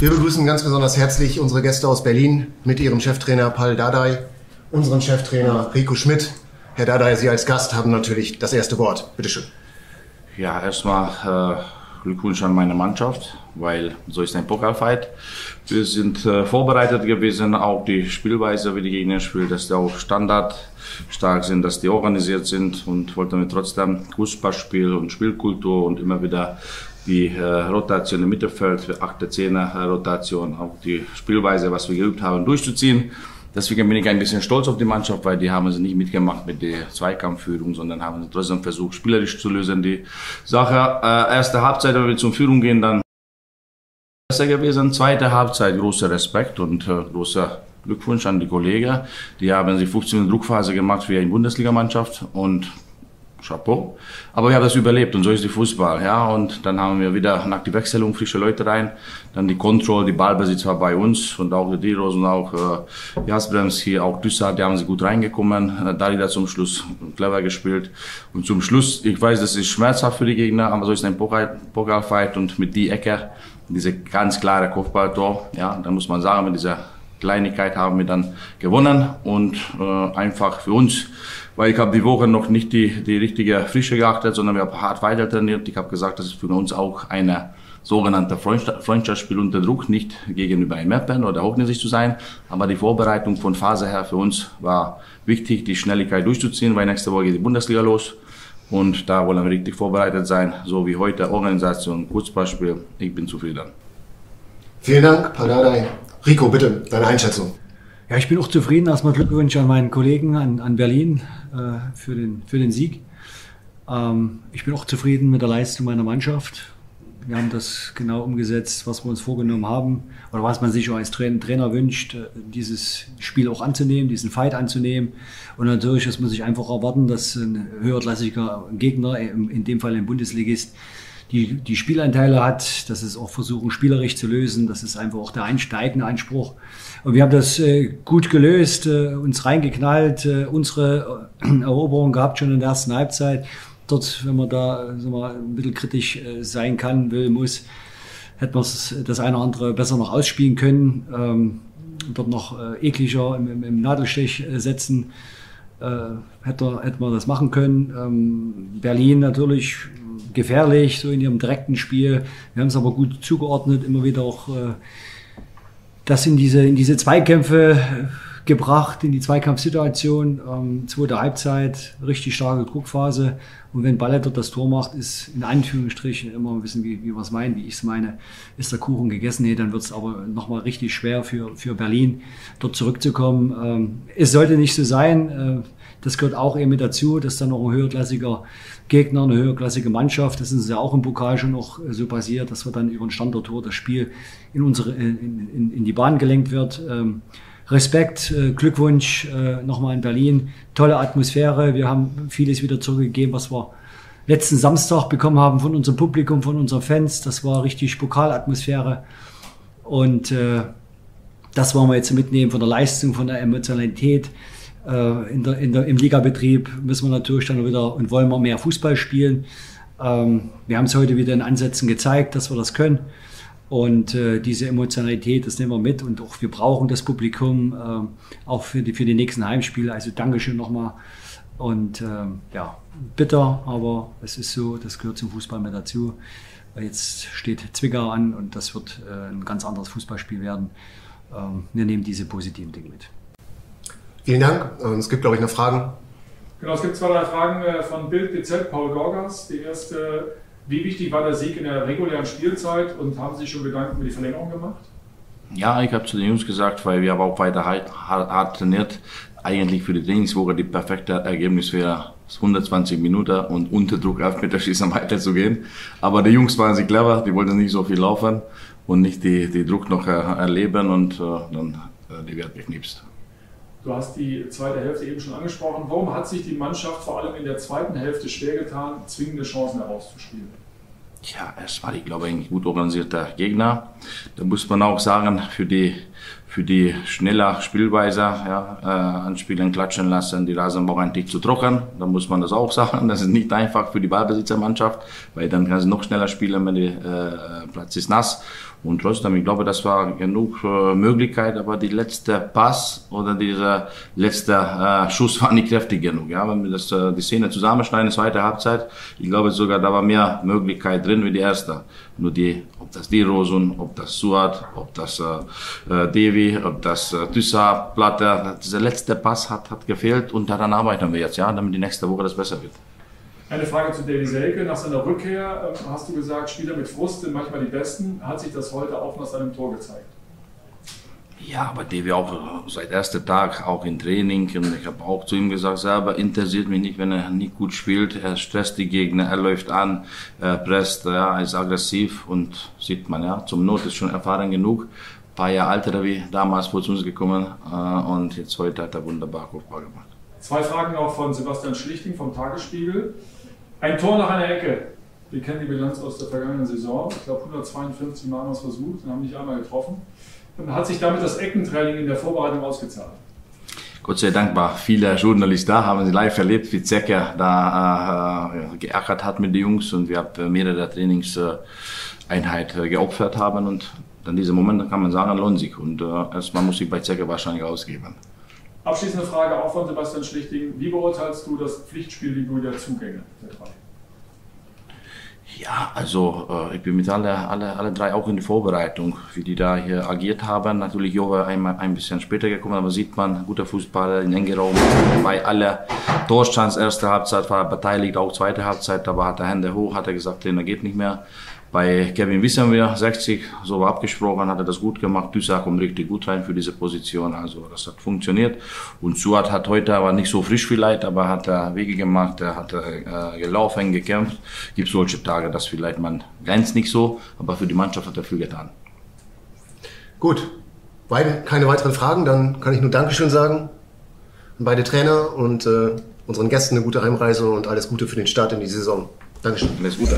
Wir begrüßen ganz besonders herzlich unsere Gäste aus Berlin mit ihrem Cheftrainer Paul Dardai, unseren Cheftrainer Rico Schmidt. Herr Dardai, Sie als Gast haben natürlich das erste Wort. Bitte schön. Ja, erstmal äh, Glückwunsch an meine Mannschaft, weil so ist ein Pokalfight. Wir sind äh, vorbereitet gewesen, auch die Spielweise, wie die Gegner spielen, dass die auch Standard stark sind, dass die organisiert sind und wollten wir trotzdem Fußballspiel und Spielkultur und immer wieder die äh, Rotation im Mittelfeld, für 8 10 Rotation, auch die Spielweise, was wir geübt haben, durchzuziehen. Deswegen bin ich ein bisschen stolz auf die Mannschaft, weil die haben es nicht mitgemacht mit der Zweikampfführung, sondern haben trotzdem versucht, spielerisch zu lösen. Die Sache, äh, erste Halbzeit, wenn wir zum Führung gehen, dann besser gewesen. Zweite Halbzeit, großer Respekt und äh, großer Glückwunsch an die Kollegen. Die haben sich 15 Druckphase gemacht für eine Bundesligamannschaft und Chapeau. Aber wir haben das überlebt und so ist die Fußball. Ja, und dann haben wir wieder nach der Wechselung frische Leute rein. Dann die Kontrolle, die Ballbesitz war bei uns und auch die Diros und auch äh, Jasbrems hier, auch Düssard, die haben sie gut reingekommen. Äh, Dalida zum Schluss clever gespielt. Und zum Schluss, ich weiß, das ist schmerzhaft für die Gegner, aber so ist ein Pokalfight und mit die Ecke, diese ganz klare Kopfballtor, ja, da muss man sagen, mit dieser Kleinigkeit haben wir dann gewonnen und äh, einfach für uns weil ich habe die Woche noch nicht die, die richtige Frische geachtet, sondern wir haben hart weiter trainiert. Ich habe gesagt, das ist für uns auch eine sogenannte Freundschaftsspiel unter Druck, nicht gegenüber ein Mappen oder hochnäsig zu sein. Aber die Vorbereitung von Phase her für uns war wichtig, die Schnelligkeit durchzuziehen, weil nächste Woche geht die Bundesliga los. Und da wollen wir richtig vorbereitet sein, so wie heute Organisation, Kurzbeispiel. Ich bin zufrieden. Vielen Dank, Paladai. Rico, bitte, deine Einschätzung. Ja, ich bin auch zufrieden. Erstmal Glückwunsch an meinen Kollegen an, an Berlin äh, für, den, für den Sieg. Ähm, ich bin auch zufrieden mit der Leistung meiner Mannschaft. Wir haben das genau umgesetzt, was wir uns vorgenommen haben oder was man sich auch als Trainer, wünscht, äh, dieses Spiel auch anzunehmen, diesen Fight anzunehmen. Und natürlich, das muss ich einfach erwarten, dass ein höherklassiger Gegner, in dem Fall ein Bundesligist, die, die Spielanteile hat, dass es auch versuchen, spielerisch zu lösen. Das ist einfach auch der einsteigende Anspruch. Und wir haben das äh, gut gelöst, äh, uns reingeknallt, äh, unsere äh, Eroberung gehabt schon in der ersten Halbzeit. Dort, wenn man da wir, ein bisschen kritisch äh, sein kann, will, muss, hätte man das eine oder andere besser noch ausspielen können. Ähm, dort noch äh, ekliger im, im, im Nadelstich setzen. hätte, hätte man das machen können. Ähm, Berlin natürlich gefährlich, so in ihrem direkten Spiel. Wir haben es aber gut zugeordnet, immer wieder auch äh, das in diese, in diese Zweikämpfe gebracht, in die Zweikampfsituation. Ähm, zweite Halbzeit, richtig starke Druckphase. Und wenn Ballet dort das Tor macht, ist in Anführungsstrichen immer ein bisschen, wie, wie wir es meinen, wie ich es meine, ist der Kuchen gegessen. Nee, dann wird es aber nochmal richtig schwer für, für Berlin, dort zurückzukommen. Ähm, es sollte nicht so sein. Äh, das gehört auch eben mit dazu, dass dann noch ein höherklassiger Gegner, eine höherklassige Mannschaft, das ist ja auch im Pokal schon noch so passiert, dass wir dann über ein Standardtor das Spiel in unsere, in, in, in die Bahn gelenkt wird. Ähm, Respekt, äh, Glückwunsch äh, nochmal in Berlin. Tolle Atmosphäre. Wir haben vieles wieder zurückgegeben, was wir letzten Samstag bekommen haben von unserem Publikum, von unseren Fans. Das war richtig Pokalatmosphäre. Und äh, das wollen wir jetzt mitnehmen von der Leistung, von der Emotionalität. Äh, in der, in der, Im Ligabetrieb müssen wir natürlich dann wieder und wollen wir mehr Fußball spielen. Ähm, wir haben es heute wieder in Ansätzen gezeigt, dass wir das können. Und äh, diese Emotionalität, das nehmen wir mit und auch wir brauchen das Publikum äh, auch für die, für die nächsten Heimspiele. Also Dankeschön nochmal. Und äh, ja, bitter, aber es ist so, das gehört zum Fußball mit dazu. Jetzt steht Zwickau an und das wird äh, ein ganz anderes Fußballspiel werden. Ähm, wir nehmen diese positiven Dinge mit. Vielen Dank. Es gibt, glaube ich, noch Fragen. Genau, es gibt zwei, drei Fragen äh, von Bild GZ, Paul Gorgas. Die erste, wie wichtig war der Sieg in der regulären Spielzeit und haben Sie sich schon Gedanken über die Verlängerung gemacht? Ja, ich habe zu den Jungs gesagt, weil wir haben auch weiter hart, hart trainiert. Eigentlich für die Trainingswoche die perfekte Ergebnis wäre 120 Minuten und unter Druck auf Meterschießen weiterzugehen. Aber die Jungs waren sie clever, die wollten nicht so viel laufen und nicht die, die Druck noch äh, erleben und äh, dann äh, die wird geknipst. Du hast die zweite Hälfte eben schon angesprochen. Warum hat sich die Mannschaft vor allem in der zweiten Hälfte schwer getan, zwingende Chancen herauszuspielen? Ja, es war, ich glaube, ein gut organisierter Gegner. Da muss man auch sagen, für die, für die schneller Spielweise, ja, äh, anspielen, klatschen lassen, die Rasenbau ein zu trocken. Da muss man das auch sagen. Das ist nicht einfach für die Ballbesitzermannschaft, weil dann kann sie noch schneller spielen, wenn der äh, Platz ist nass. Und trotzdem, ich glaube, das war genug äh, Möglichkeit, aber die letzte Pass oder dieser letzte äh, Schuss war nicht kräftig genug. Ja, wenn wir das, äh, die Szene zusammenschneiden, zweite Halbzeit, ich glaube sogar, da war mehr Möglichkeit drin wie die erste. Nur die, ob das die Rosen, ob das Suat, ob das äh, äh Devi, ob das äh, Thyssa, Platte, dieser letzte Pass hat, hat gefehlt und daran arbeiten wir jetzt, ja, damit die nächste Woche das besser wird. Eine Frage zu Davy Selke. Nach seiner Rückkehr ähm, hast du gesagt, Spieler mit Frust sind manchmal die besten. Hat sich das heute auch nach seinem Tor gezeigt? Ja, aber Davy auch seit ersten Tag, auch im Training. Und ich habe auch zu ihm gesagt, selber interessiert mich nicht, wenn er nicht gut spielt. Er stresst die Gegner, er läuft an, er presst, ja, er ist aggressiv und sieht man, ja, zum Not ist schon erfahren genug. Paar Jahre älter wie damals vor uns gekommen äh, und jetzt heute hat er wunderbar Kopfball gemacht. Zwei Fragen noch von Sebastian Schlichting vom Tagesspiegel. Ein Tor nach einer Ecke. Wir kennen die Bilanz aus der vergangenen Saison. Ich glaube, 152 Mal haben wir es versucht und haben nicht einmal getroffen. Und hat sich damit das Eckentraining in der Vorbereitung ausgezahlt. Gott sei Dank war viele Journalisten da, haben sie live erlebt, wie Zecke da äh, geärgert hat mit den Jungs und wir haben mehrere Trainingseinheiten äh, geopfert haben und dann diese Momente kann man sagen, lohnt sich und äh, erstmal muss ich bei Zecke wahrscheinlich ausgeben. Abschließende Frage auch von Sebastian Schlichting. Wie beurteilst du das Pflichtspielniveau der Zugänge der drei? Ja, also äh, ich bin mit alle, alle, alle drei auch in die Vorbereitung, wie die da hier agiert haben. Natürlich Jove einmal ein bisschen später gekommen, aber sieht man, guter Fußballer in engen Raum. Bei aller Torstands erste Halbzeit war er beteiligt, auch zweite Halbzeit, aber hat er Hände hoch, hat er gesagt, der geht nicht mehr. Bei Kevin wissen wir, 60, so war abgesprochen, hat er das gut gemacht. Düsseldorf kommt richtig gut rein für diese Position, also das hat funktioniert. Und Suat hat heute aber nicht so frisch vielleicht, aber hat er Wege gemacht, er hat äh, gelaufen, gekämpft. Gibt solche Tage, dass vielleicht man glänzt nicht so, aber für die Mannschaft hat er viel getan. Gut, beide keine weiteren Fragen, dann kann ich nur Dankeschön sagen an beide Trainer und äh, unseren Gästen eine gute Heimreise und alles Gute für den Start in die Saison. Dankeschön. Alles Gute.